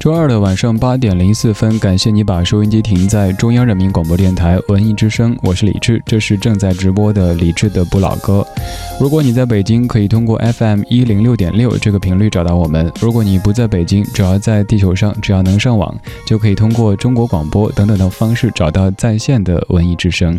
周二的晚上八点零四分，感谢你把收音机停在中央人民广播电台文艺之声，我是李志，这是正在直播的李志的不老歌。如果你在北京，可以通过 FM 一零六点六这个频率找到我们；如果你不在北京，只要在地球上，只要能上网，就可以通过中国广播等等的方式找到在线的文艺之声。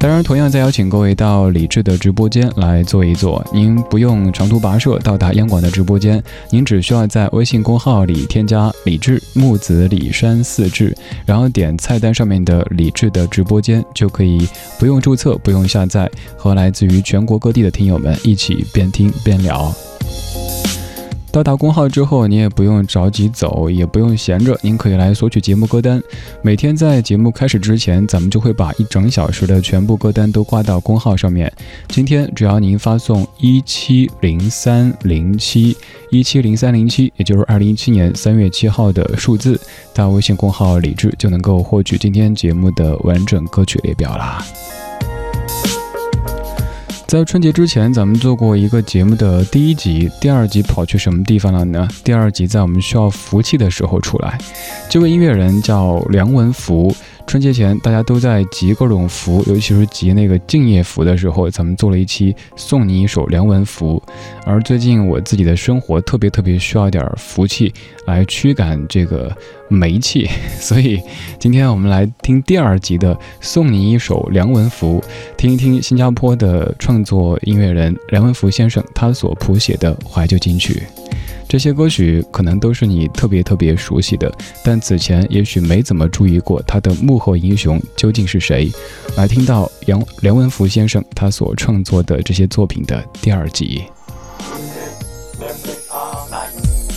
当然，同样再邀请各位到李志的直播间来坐一坐，您不用长途跋涉到达央广的直播间，您只需要在微信公号里添加。李智木子李山四志，然后点菜单上面的李智的直播间，就可以不用注册，不用下载，和来自于全国各地的听朋友们一起边听边聊。到达公号之后，你也不用着急走，也不用闲着，您可以来索取节目歌单。每天在节目开始之前，咱们就会把一整小时的全部歌单都挂到公号上面。今天只要您发送一七零三零七一七零三零七，也就是二零一七年三月七号的数字，到微信公号李智就能够获取今天节目的完整歌曲列表啦。在春节之前，咱们做过一个节目的第一集，第二集跑去什么地方了呢？第二集在我们需要福气的时候出来。这位音乐人叫梁文福。春节前，大家都在集各种福，尤其是集那个敬业福的时候，咱们做了一期送你一首梁文福。而最近我自己的生活特别特别需要点福气来驱赶这个煤气，所以今天我们来听第二集的送你一首梁文福，听一听新加坡的创作音乐人梁文福先生他所谱写的怀旧金曲。这些歌曲可能都是你特别特别熟悉的，但此前也许没怎么注意过他的幕后英雄究竟是谁。来听到杨梁文福先生他所创作的这些作品的第二集，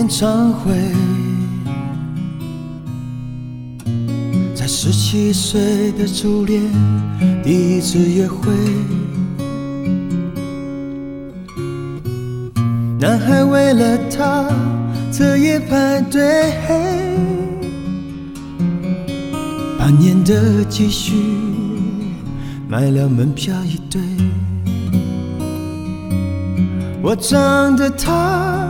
演唱会，在十七岁的初恋第一次约会，男孩为了她彻夜排队，半年的积蓄买了门票一对。我唱得他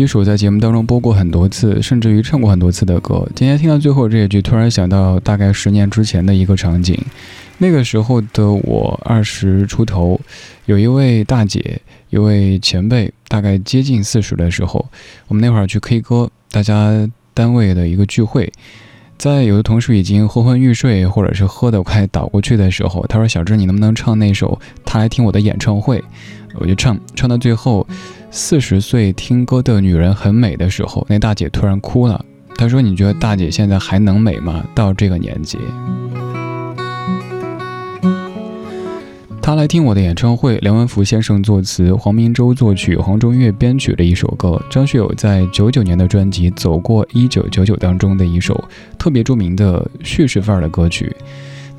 一首在节目当中播过很多次，甚至于唱过很多次的歌。今天听到最后这一句，突然想到大概十年之前的一个场景。那个时候的我二十出头，有一位大姐，一位前辈，大概接近四十的时候，我们那会儿去 K 歌，大家单位的一个聚会。在有的同事已经昏昏欲睡，或者是喝得快倒过去的时候，他说：“小志，你能不能唱那首《他来听我的演唱会》？”我就唱，唱到最后，四十岁听歌的女人很美的时候，那大姐突然哭了。她说：“你觉得大姐现在还能美吗？到这个年纪？”他来听我的演唱会，梁文福先生作词，黄明洲作曲，黄中岳编曲的一首歌。张学友在九九年的专辑《走过一九九九》当中的一首特别著名的叙事范儿的歌曲。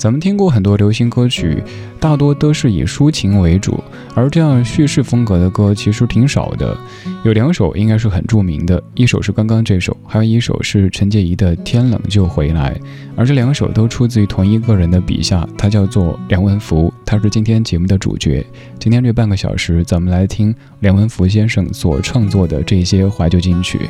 咱们听过很多流行歌曲，大多都是以抒情为主，而这样叙事风格的歌其实挺少的。有两首应该是很著名的，一首是刚刚这首，还有一首是陈洁仪的《天冷就回来》，而这两首都出自于同一个人的笔下，他叫做梁文福，他是今天节目的主角。今天这半个小时，咱们来听梁文福先生所创作的这些怀旧金曲。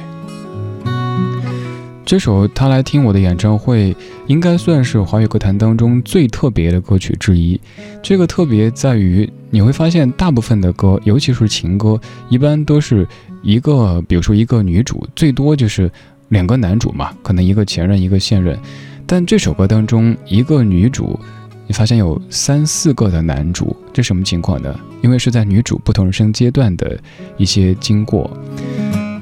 这首他来听我的演唱会，应该算是华语歌坛当中最特别的歌曲之一。这个特别在于，你会发现大部分的歌，尤其是情歌，一般都是一个，比如说一个女主，最多就是两个男主嘛，可能一个前任，一个现任。但这首歌当中，一个女主，你发现有三四个的男主，这什么情况呢？因为是在女主不同人生阶段的一些经过。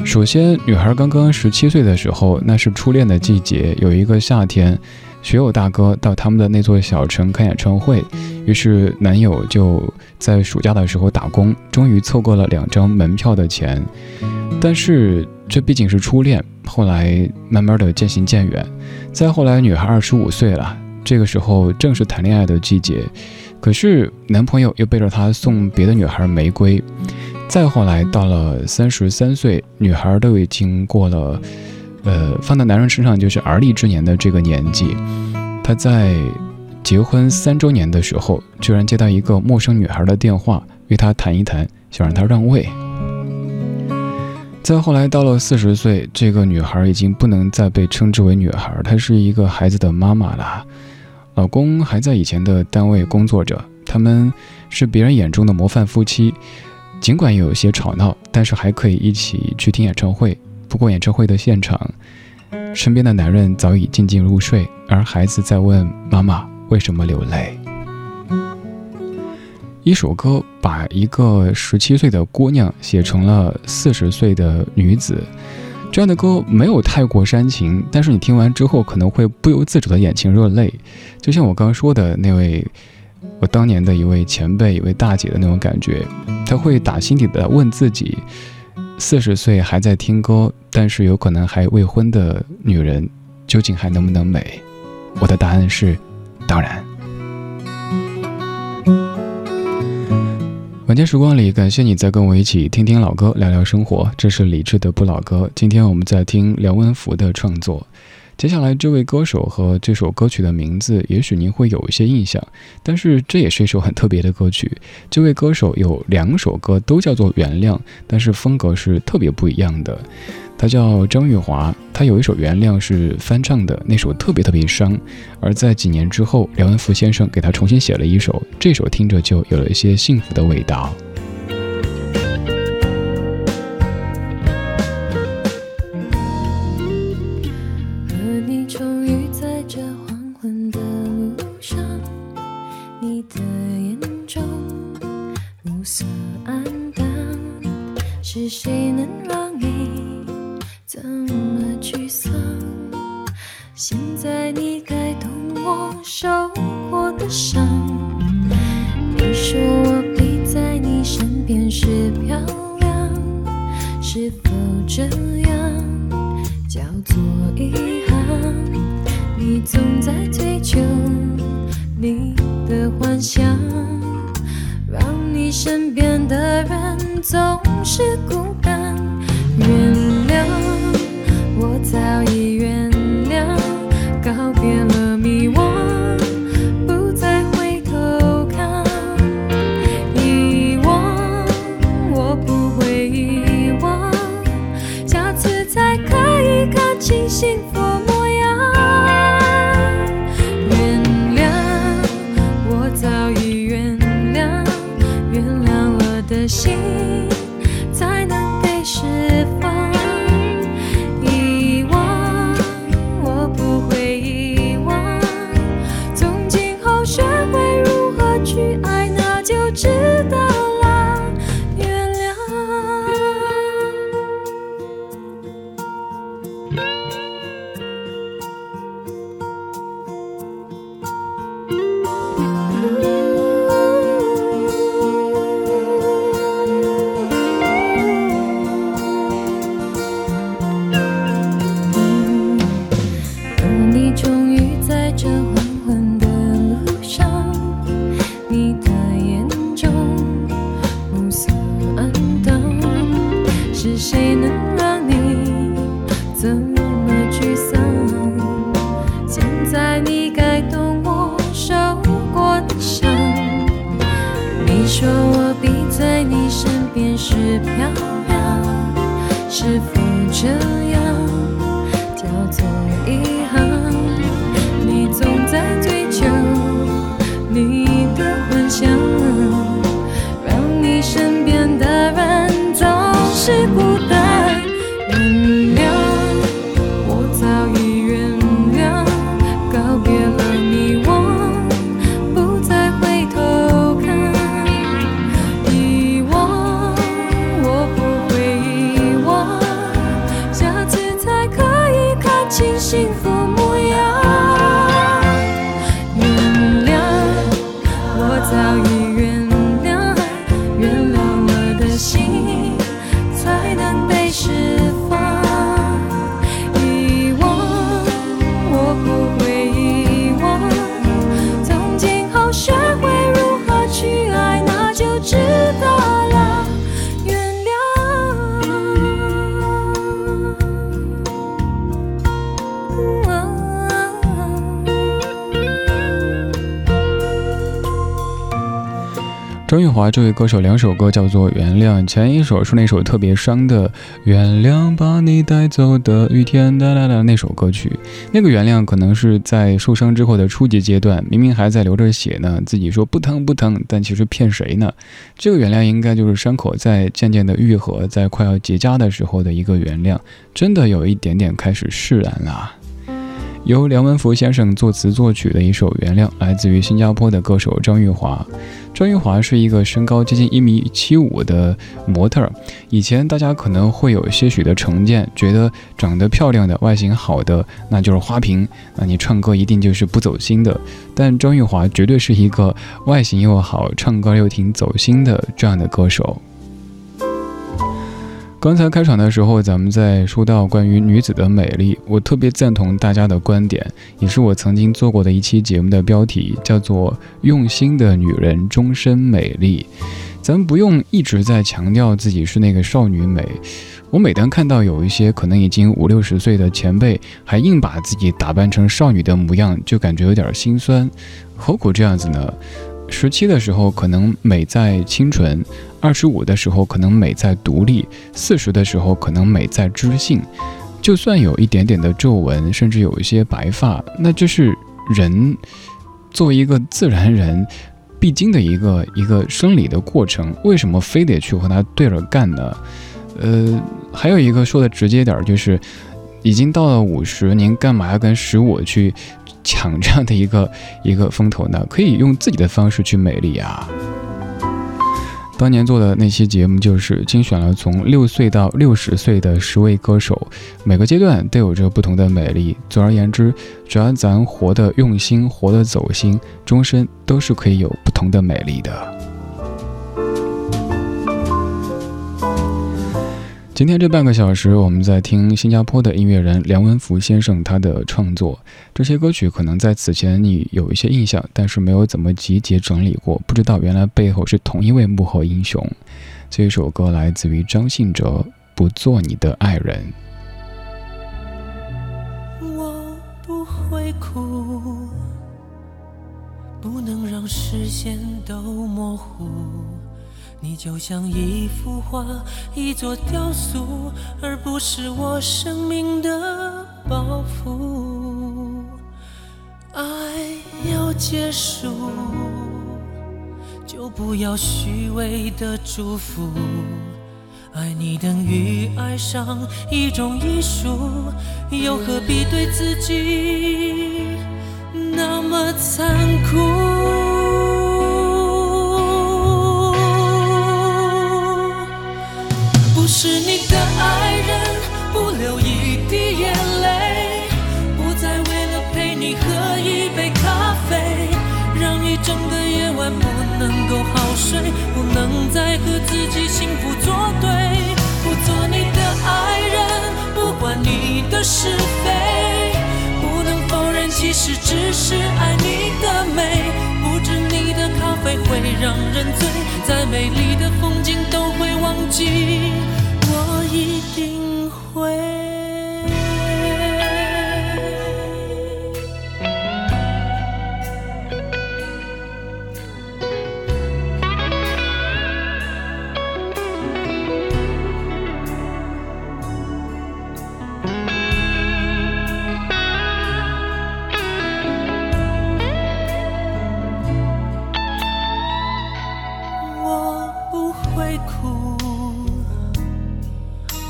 首先，女孩刚刚十七岁的时候，那是初恋的季节。有一个夏天，学友大哥到他们的那座小城开演唱会，于是男友就在暑假的时候打工，终于凑够了两张门票的钱。但是这毕竟是初恋，后来慢慢的渐行渐远。再后来，女孩二十五岁了，这个时候正是谈恋爱的季节，可是男朋友又背着她送别的女孩玫瑰。再后来，到了三十三岁，女孩都已经过了，呃，放到男人身上就是而立之年的这个年纪。她在结婚三周年的时候，居然接到一个陌生女孩的电话，约她谈一谈，想让她让位。再后来，到了四十岁，这个女孩已经不能再被称之为女孩，她是一个孩子的妈妈了。老公还在以前的单位工作着，他们是别人眼中的模范夫妻。尽管有些吵闹，但是还可以一起去听演唱会。不过演唱会的现场，身边的男人早已静静入睡，而孩子在问妈妈为什么流泪。一首歌把一个十七岁的姑娘写成了四十岁的女子，这样的歌没有太过煽情，但是你听完之后可能会不由自主的眼睛热泪，就像我刚刚说的那位。我当年的一位前辈一位大姐的那种感觉她会打心底的问自己四十岁还在听歌但是有可能还未婚的女人究竟还能不能美？我的答案是当然。晚间时光里感谢你在跟我一起听听老歌聊聊生活这是理智的不老歌。今天我们在听梁文福的创作。接下来这位歌手和这首歌曲的名字，也许您会有一些印象，但是这也是一首很特别的歌曲。这位歌手有两首歌都叫做《原谅》，但是风格是特别不一样的。他叫张玉华，他有一首《原谅》是翻唱的，那首特别特别伤。而在几年之后，梁文福先生给他重新写了一首，这首听着就有了一些幸福的味道。华这位歌手两首歌叫做《原谅》，前一首是那首特别伤的《原谅把你带走的雨天》哒哒哒那首歌曲。那个原谅可能是在受伤之后的初级阶段，明明还在流着血呢，自己说不疼不疼，但其实骗谁呢？这个原谅应该就是伤口在渐渐的愈合，在快要结痂的时候的一个原谅，真的有一点点开始释然了。由梁文福先生作词作曲的一首《原谅》，来自于新加坡的歌手张玉华。张玉华是一个身高接近一米七五的模特儿。以前大家可能会有些许的成见，觉得长得漂亮的、外形好的，那就是花瓶，那你唱歌一定就是不走心的。但张玉华绝对是一个外形又好、唱歌又挺走心的这样的歌手。刚才开场的时候，咱们在说到关于女子的美丽，我特别赞同大家的观点，也是我曾经做过的一期节目的标题，叫做“用心的女人终身美丽”。咱们不用一直在强调自己是那个少女美。我每当看到有一些可能已经五六十岁的前辈，还硬把自己打扮成少女的模样，就感觉有点心酸。何苦这样子呢？十七的时候可能美在清纯，二十五的时候可能美在独立，四十的时候可能美在知性。就算有一点点的皱纹，甚至有一些白发，那这是人作为一个自然人必经的一个一个生理的过程。为什么非得去和他对着干呢？呃，还有一个说的直接点，就是已经到了五十，您干嘛要跟十五去抢这样的一个一个风头呢？可以用自己的方式去美丽啊。当年做的那期节目，就是精选了从六岁到六十岁的十位歌手，每个阶段都有着不同的美丽。总而言之，只要咱活得用心，活得走心，终身都是可以有不同的美丽的。今天这半个小时，我们在听新加坡的音乐人梁文福先生他的创作。这些歌曲可能在此前你有一些印象，但是没有怎么集结整理过，不知道原来背后是同一位幕后英雄。这一首歌来自于张信哲，《不做你的爱人》。我不会哭，不能让视线都模糊。就像一幅画，一座雕塑，而不是我生命的包袱。爱要结束，就不要虚伪的祝福。爱你等于爱上一种艺术，又何必对自己那么残酷？睡，不能再和自己幸福作对，不做你的爱人，不管你的是非，不能否认其实只是爱你的美，不止你的咖啡会让人醉，再美丽的风景都会忘记。我一定会。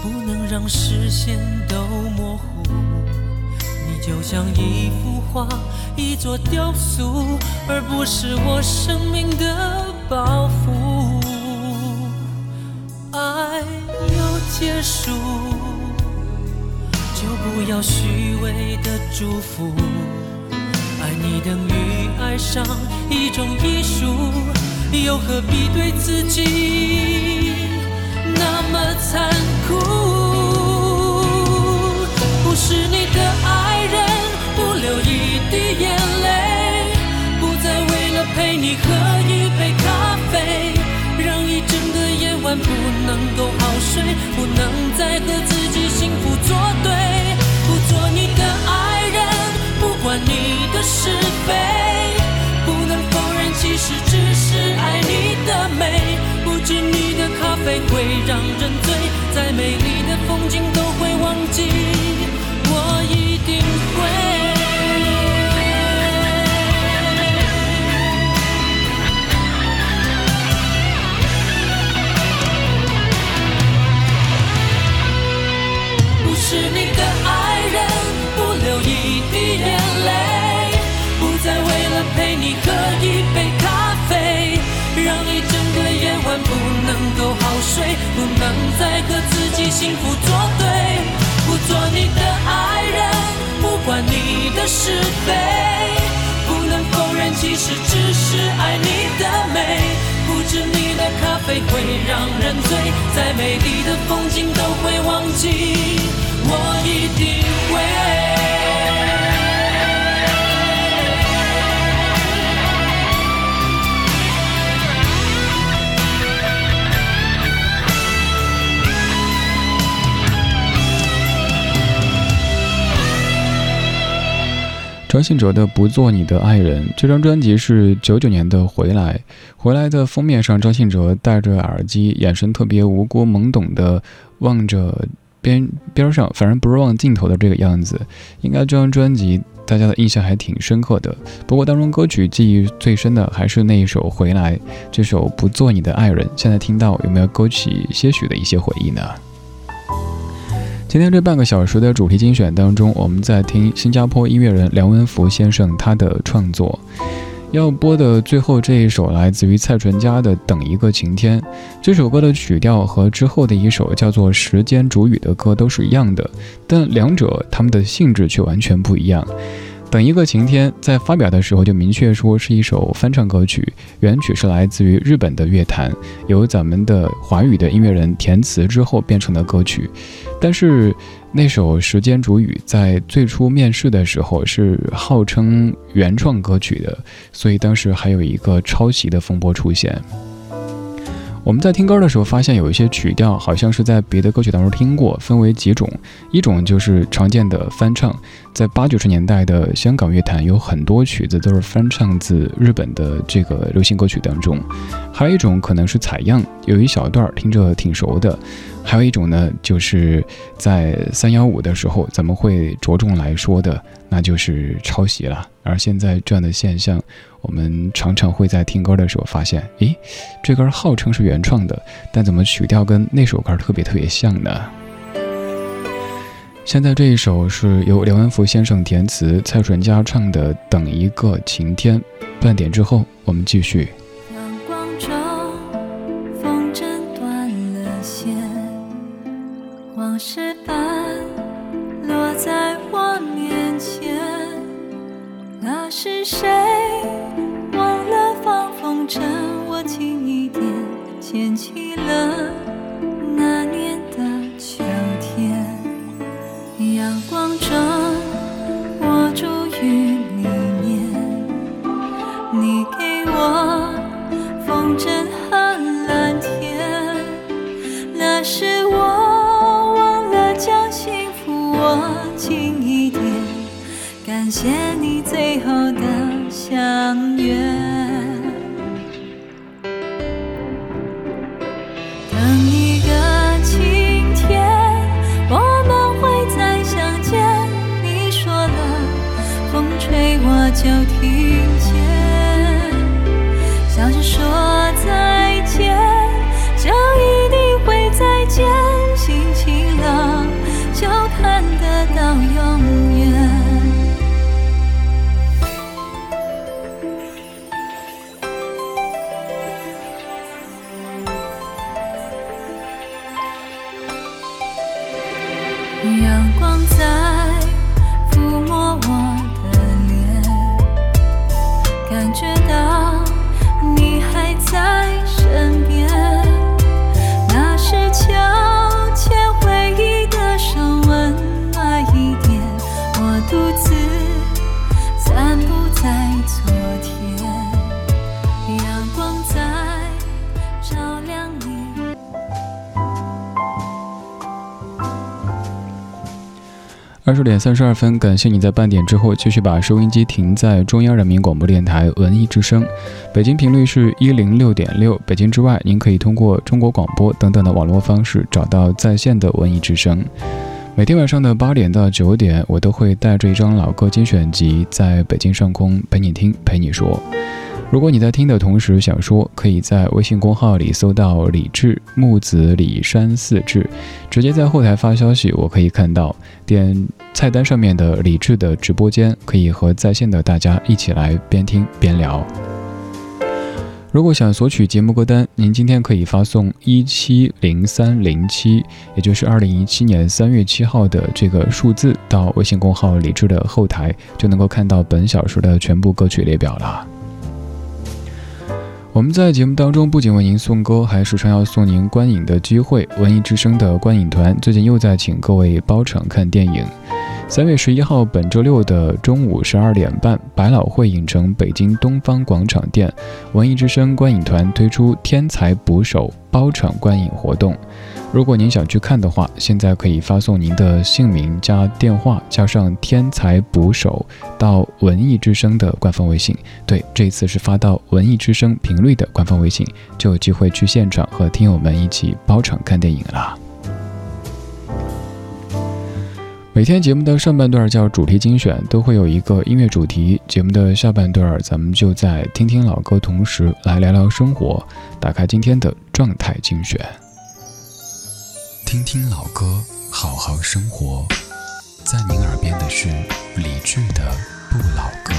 不能让视线都模糊，你就像一幅画，一座雕塑，而不是我生命的包袱。爱要结束，就不要虚伪的祝福。爱你等于爱上一种艺术，又何必对自己么残酷？不是你的爱人，不留一滴眼泪，不再为了。陪你喝一杯咖啡，让一整个夜晚不能够好睡，不能再和自己幸福作对，不做你的爱人，不管你的是非，不能否认其实只是爱你的美，不止你的飞会让人醉，再美丽的风景都会忘记，我一定会。不能再和自己幸福作对，不做你的爱人，不管你的是非，不能否认其实只是爱你的美，不止你的咖啡会让人醉，再美丽的风景都会忘记。我一定会。张信哲的《不做你的爱人》这张专辑是九九年的《回来》，《回来》的封面上，张信哲戴着耳机，眼神特别无辜懵懂的望着边边上，反正不是望镜头的这个样子。应该这张专辑大家的印象还挺深刻的。不过当中歌曲记忆最深的还是那一首《回来》，这首《不做你的爱人》，现在听到有没有勾起些许的一些回忆呢？今天这半个小时的主题精选当中，我们在听新加坡音乐人梁文福先生他的创作。要播的最后这一首来自于蔡淳佳的《等一个晴天》。这首歌的曲调和之后的一首叫做《时间煮雨》的歌都是一样的，但两者他们的性质却完全不一样。等一个晴天，在发表的时候就明确说是一首翻唱歌曲，原曲是来自于日本的乐坛，由咱们的华语的音乐人填词之后变成的歌曲。但是那首《时间煮雨》在最初面世的时候是号称原创歌曲的，所以当时还有一个抄袭的风波出现。我们在听歌的时候，发现有一些曲调好像是在别的歌曲当中听过，分为几种。一种就是常见的翻唱，在八九十年代的香港乐坛有很多曲子都是翻唱自日本的这个流行歌曲当中。还有一种可能是采样，有一小段听着挺熟的。还有一种呢，就是在三幺五的时候，咱们会着重来说的，那就是抄袭了。而现在这样的现象，我们常常会在听歌的时候发现，诶，这歌号称是原创的，但怎么曲调跟那首歌特别特别像呢？现在这一首是由梁文福先生填词，蔡淳佳唱的《等一个晴天》。半点之后，我们继续。着我近一点，捡起了那年的秋天。阳光中，我住于里面。你给我风筝和蓝天，那是我忘了将幸福握紧一点。感谢你最后的相约。笑二十点三十二分，感谢你在半点之后继续把收音机停在中央人民广播电台文艺之声，北京频率是一零六点六。北京之外，您可以通过中国广播等等的网络方式找到在线的文艺之声。每天晚上的八点到九点，我都会带着一张老歌精选集，在北京上空陪你听，陪你说。如果你在听的同时想说，可以在微信公号里搜到“李志木子李山四志”，直接在后台发消息，我可以看到。点菜单上面的李志的直播间，可以和在线的大家一起来边听边聊。如果想索取节目歌单，您今天可以发送一七零三零七，也就是二零一七年三月七号的这个数字，到微信公号李志的后台，就能够看到本小时的全部歌曲列表了。我们在节目当中不仅为您送歌，还时常要送您观影的机会。文艺之声的观影团最近又在请各位包场看电影。三月十一号，本周六的中午十二点半，百老汇影城北京东方广场店，文艺之声观影团推出“天才捕手”包场观影活动。如果您想去看的话，现在可以发送您的姓名加电话加上“天才捕手”到文艺之声的官方微信。对，这一次是发到文艺之声频率的官方微信，就有机会去现场和听友们一起包场看电影了。每天节目的上半段叫主题精选，都会有一个音乐主题。节目的下半段，咱们就在听听老歌，同时来聊聊生活。打开今天的状态精选，听听老歌，好好生活。在您耳边的是理智的不老歌。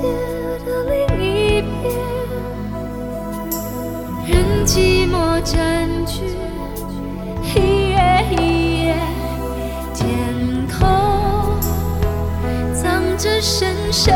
界的另一边，任寂寞占据。深深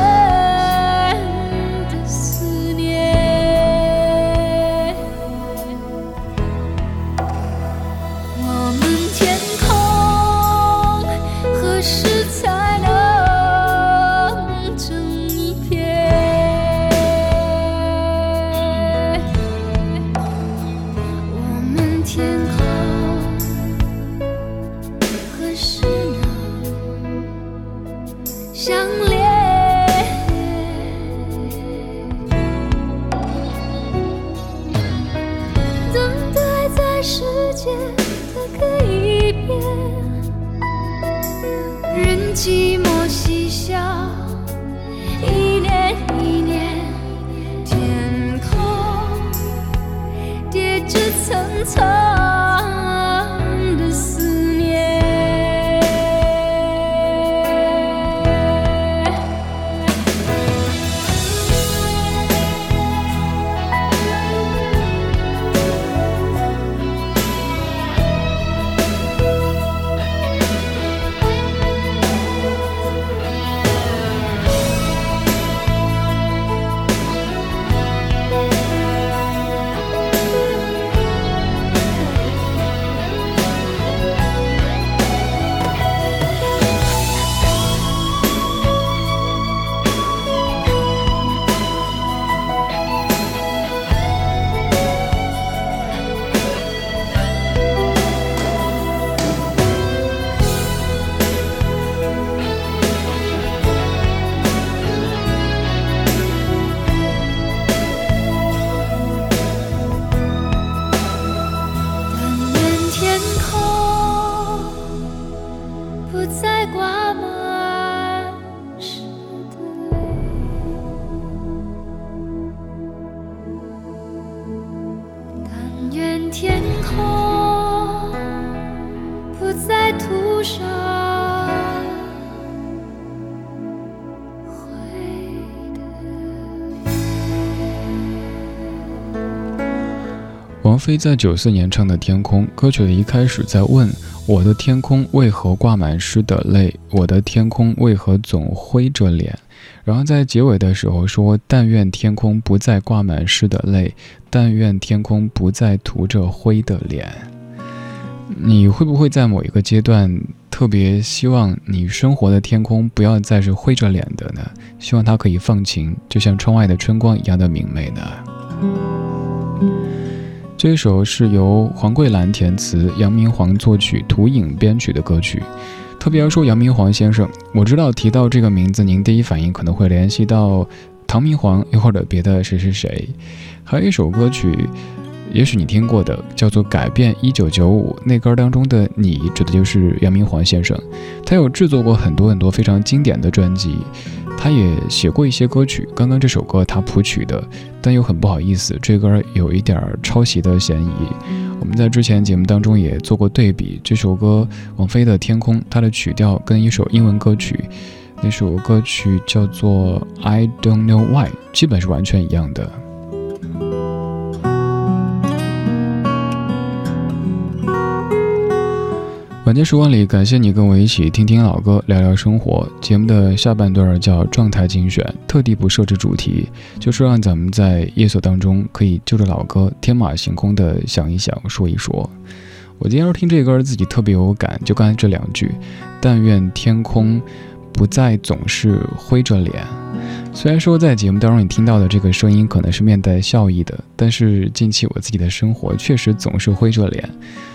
菲在九四年唱的《天空》歌曲的一开始在问：“我的天空为何挂满湿的泪？我的天空为何总灰着脸？”然后在结尾的时候说：“但愿天空不再挂满湿的泪，但愿天空不再涂着灰的脸。”你会不会在某一个阶段特别希望你生活的天空不要再是灰着脸的呢？希望它可以放晴，就像窗外的春光一样的明媚呢？这首是由黄桂兰填词，杨明煌作曲，涂影编曲的歌曲。特别要说杨明煌先生，我知道提到这个名字，您第一反应可能会联系到唐明皇，又或者别的谁谁谁。还有一首歌曲，也许你听过的，叫做《改变一九九五》，那歌当中的你，指的就是杨明煌先生。他有制作过很多很多非常经典的专辑，他也写过一些歌曲。刚刚这首歌他谱曲的，但又很不好意思，这歌有一点抄袭的嫌疑。我们在之前节目当中也做过对比，这首歌王菲的《天空》，它的曲调跟一首英文歌曲，那首歌曲叫做《I Don't Know Why》，基本是完全一样的。晚间时光里，感谢你跟我一起听听老歌，聊聊生活。节目的下半段叫状态精选，特地不设置主题，就是让咱们在夜色当中可以就着老歌天马行空的想一想，说一说。我今天要听这歌自己特别有感，就刚才这两句：但愿天空不再总是灰着脸。虽然说在节目当中你听到的这个声音可能是面带笑意的，但是近期我自己的生活确实总是灰着脸，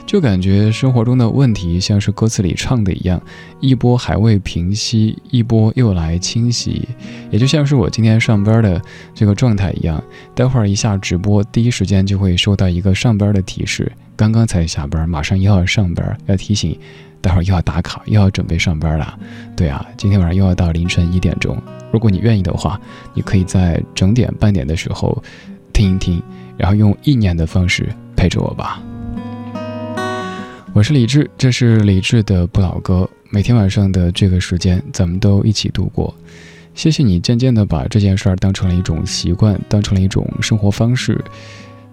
就感觉生活中的问题像是歌词里唱的一样，一波还未平息，一波又来侵袭，也就像是我今天上班的这个状态一样，待会儿一下直播，第一时间就会收到一个上班的提示，刚刚才下班，马上又要上班，要提醒。待会儿又要打卡，又要准备上班了。对啊，今天晚上又要到凌晨一点钟。如果你愿意的话，你可以在整点半点的时候听一听，然后用意念的方式陪着我吧。我是李志，这是李志的不老歌。每天晚上的这个时间，咱们都一起度过。谢谢你渐渐的把这件事儿当成了一种习惯，当成了一种生活方式。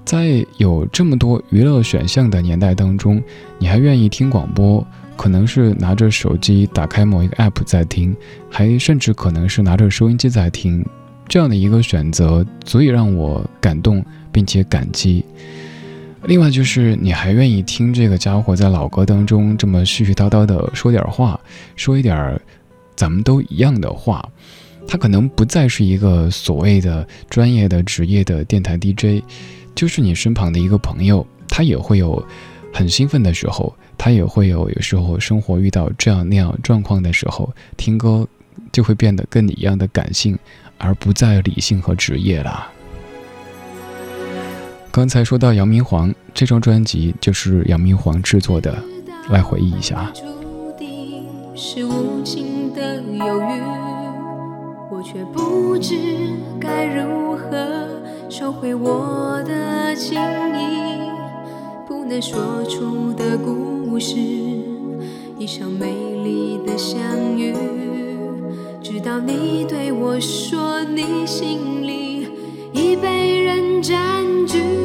在有这么多娱乐选项的年代当中，你还愿意听广播？可能是拿着手机打开某一个 app 在听，还甚至可能是拿着收音机在听，这样的一个选择足以让我感动并且感激。另外就是你还愿意听这个家伙在老歌当中这么絮絮叨叨的说点话，说一点咱们都一样的话。他可能不再是一个所谓的专业的职业的电台 DJ，就是你身旁的一个朋友，他也会有很兴奋的时候。他也会有有时候生活遇到这样那样状况的时候，听歌就会变得跟你一样的感性，而不再理性和职业了。刚才说到杨明煌这张专辑就是杨明煌制作的，来回忆一下。是无情的犹豫，我却不知该如何收回我的情意，的说出的。故事，一场美丽的相遇，直到你对我说，你心里已被人占据。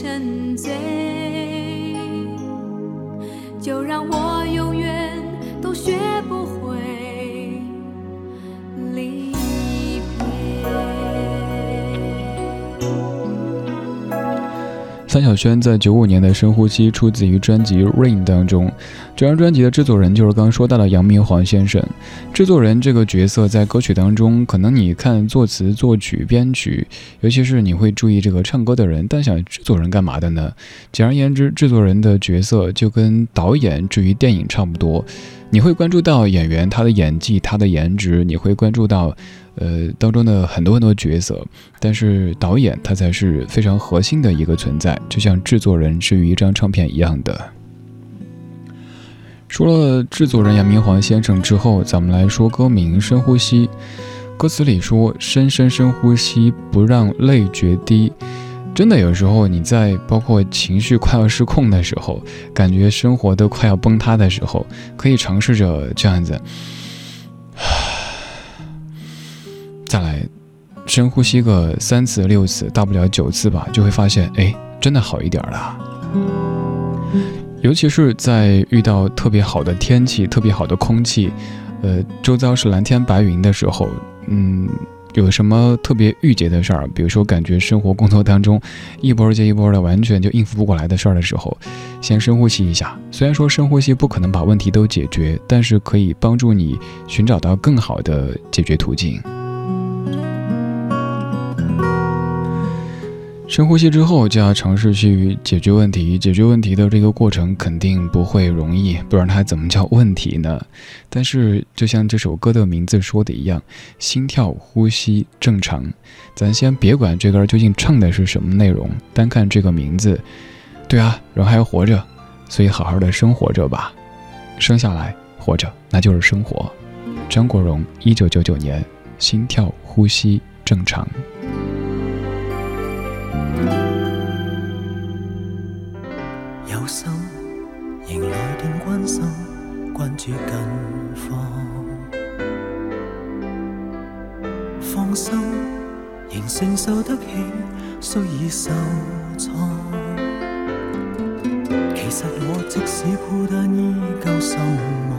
沉醉。就让我晓萱在九五年的《深呼吸》出自于专辑《Rain》当中，这张专辑的制作人就是刚刚说到的杨明煌先生。制作人这个角色在歌曲当中，可能你看作词、作曲、编曲，尤其是你会注意这个唱歌的人，但想制作人干嘛的呢？简而言之，制作人的角色就跟导演至于电影差不多，你会关注到演员他的演技、他的颜值，你会关注到。呃，当中的很多很多角色，但是导演他才是非常核心的一个存在，就像制作人至于一张唱片一样的。说了制作人杨明煌先生之后，咱们来说歌名《深呼吸》。歌词里说：“深深深呼吸，不让泪决堤。”真的，有时候你在包括情绪快要失控的时候，感觉生活都快要崩塌的时候，可以尝试着这样子。再来，深呼吸个三次、六次，大不了九次吧，就会发现，哎，真的好一点了。尤其是在遇到特别好的天气、特别好的空气，呃，周遭是蓝天白云的时候，嗯，有什么特别郁结的事儿，比如说感觉生活工作当中一波接一波的，完全就应付不过来的事儿的时候，先深呼吸一下。虽然说深呼吸不可能把问题都解决，但是可以帮助你寻找到更好的解决途径。深呼吸之后，就要尝试去解决问题。解决问题的这个过程肯定不会容易，不然它怎么叫问题呢？但是，就像这首歌的名字说的一样，心跳、呼吸正常。咱先别管这歌究竟唱的是什么内容，单看这个名字，对啊，人还活着，所以好好的生活着吧。生下来活着，那就是生活。张国荣，一九九九年，心跳、呼吸正常。有心，仍來電關心，關注近況。放心，仍承受得起，雖已受创。其實我即使孤單，依舊心忙。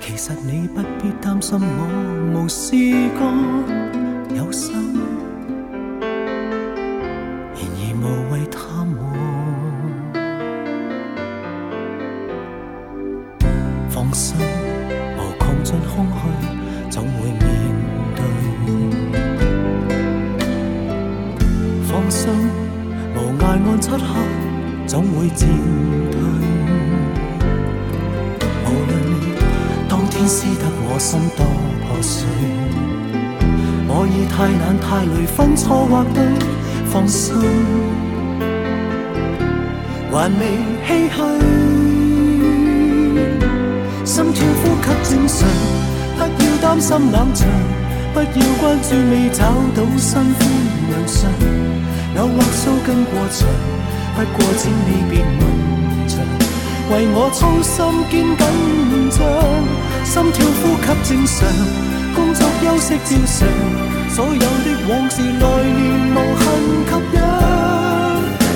其實你不必擔心我無事幹，有心。錯或对。放心，還未唏噓，心跳呼吸正常，不要擔心冷場，不要關注未找到新欢良相，偶或騷跟過場，不過請你別問長，為我操心兼緊張，心跳呼吸正常，工作休息正常，所有的往事来年无痕吸引，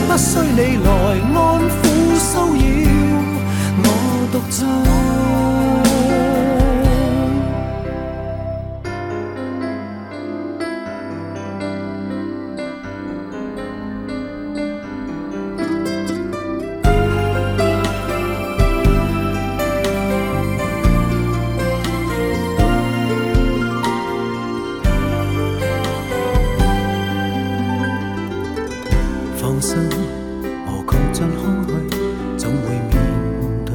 不需你来安抚骚扰，我独唱。放心无惧尽空虚，总会面对。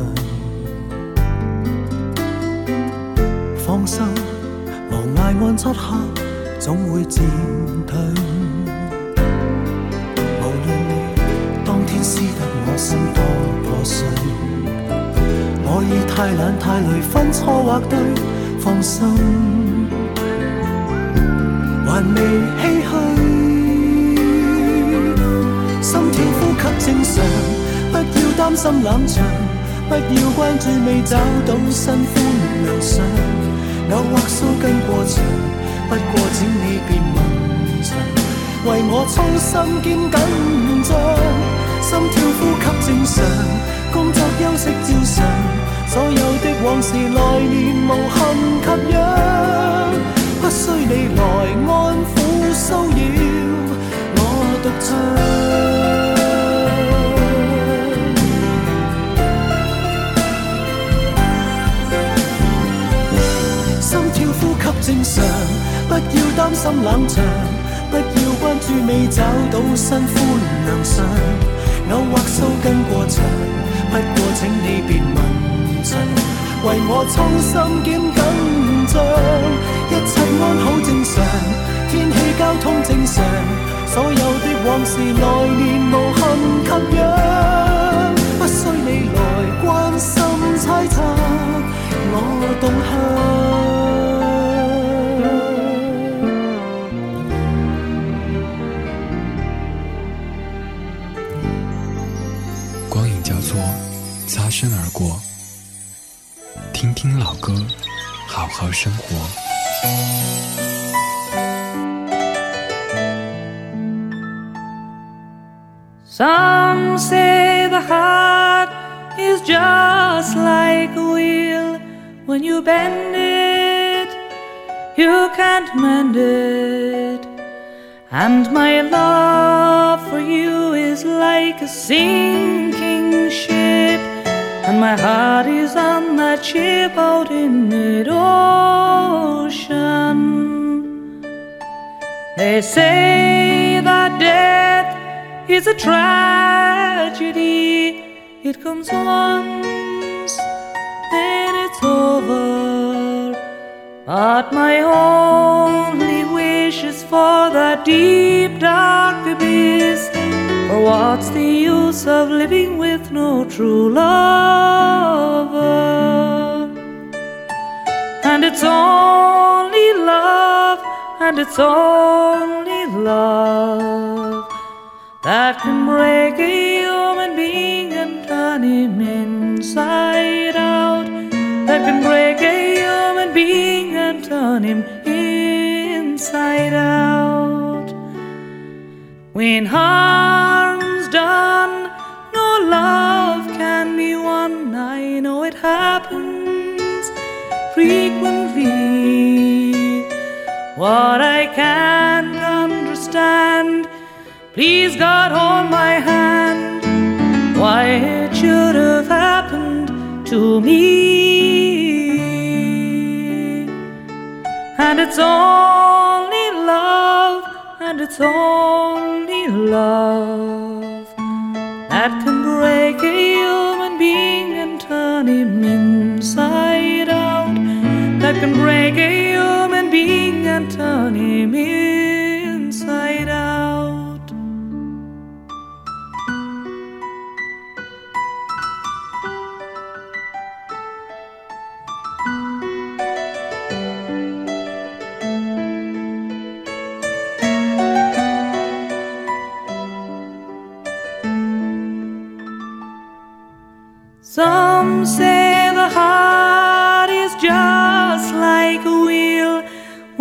放心，无涯岸漆黑，总会渐退。无论你当天撕得我心多破碎，我已太懒太累分错或对，放心，还未唏嘘心跳呼吸正常，不要担心冷场，不要关注未找到新欢良相，偶或须跟过场，不过请你别问长，为我操心兼紧张，心跳呼吸正常，工作休息照常，所有的往事来年无憾吸引，不需你来安抚骚扰。独唱，心跳呼吸。正常，不要担心冷场，不要关注未找到新欢良相，偶或须跟过场，不过请你别问长，为我操心兼紧张，一切安好正常，天气交通正常，所有的往事来年无憾。Just like a wheel. When you bend it, you can't mend it. And my love for you is like a sinking ship and my heart is on that ship out in mid ocean. They say that death is a tragedy, it comes once, then it's over. But my only wish is for that deep, dark abyss For what's the use of living with no true lover? And it's only love, and it's only love that can break a human being That can break a human being and turn him inside out. When harm's done, no love can be won. I know it happens frequently. What I can't understand, please God hold my hand. Why it should have happened to me. And it's only love and it's only love that can break a human being and turn him inside out. That can break a human being and turn him inside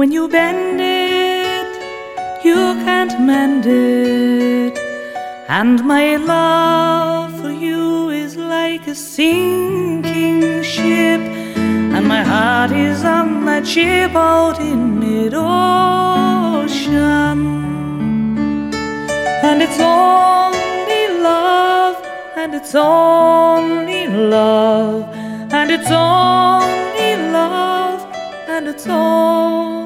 When you bend it, you can't mend it. And my love for you is like a sinking ship. And my heart is on that ship out in mid ocean. And it's only love, and it's only love, and it's only love, and it's only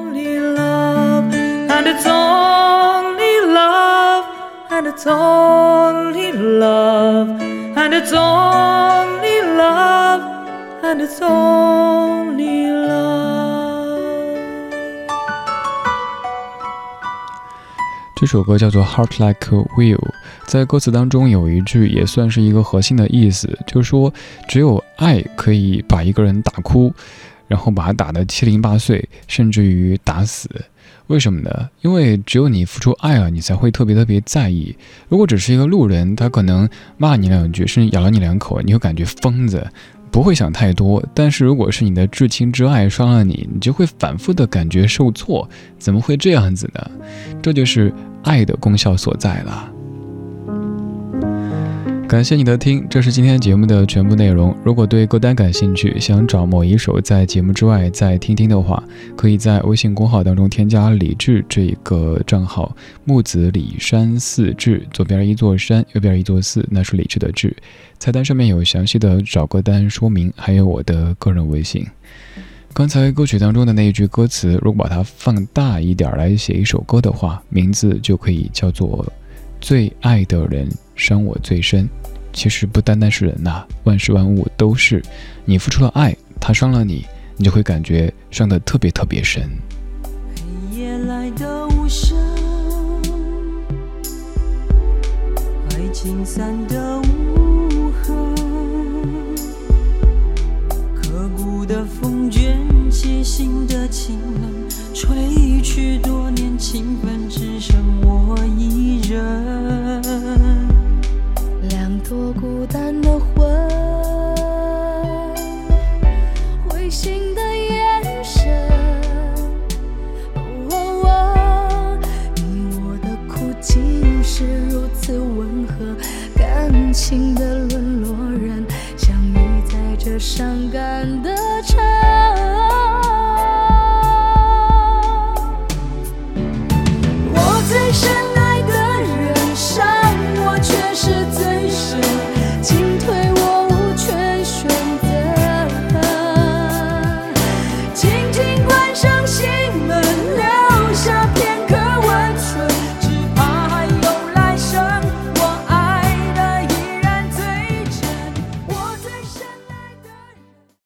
and it's only love, and it's only love, and it's only love, and it's only love. 这首歌叫做《Heart Like a Wheel》，在歌词当中有一句也算是一个核心的意思，就是说只有爱可以把一个人打哭，然后把他打得七零八碎，甚至于打死。为什么呢？因为只有你付出爱了，你才会特别特别在意。如果只是一个路人，他可能骂你两句，甚至咬了你两口，你会感觉疯子。不会想太多，但是如果是你的至亲之爱伤了你，你就会反复的感觉受挫。怎么会这样子呢？这就是爱的功效所在了。感谢你的听，这是今天节目的全部内容。如果对歌单感兴趣，想找某一首在节目之外再听听的话，可以在微信公号当中添加李志这个账号，木子李山寺志，左边一座山，右边一座寺，那是李志的志。菜单上面有详细的找歌单说明，还有我的个人微信。刚才歌曲当中的那一句歌词，如果把它放大一点来写一首歌的话，名字就可以叫做《最爱的人伤我最深》。其实不单单是人呐，万事万物都是。你付出了爱，他伤了你，你就会感觉伤得特别特别深。黑夜来的无声，爱情散的无痕，刻骨的风卷起心的清冷，吹去多年情分，只剩我一人。多孤单的魂灰心的眼神。喔你我的苦竟是如此温和感情的沦落人相遇在这伤感的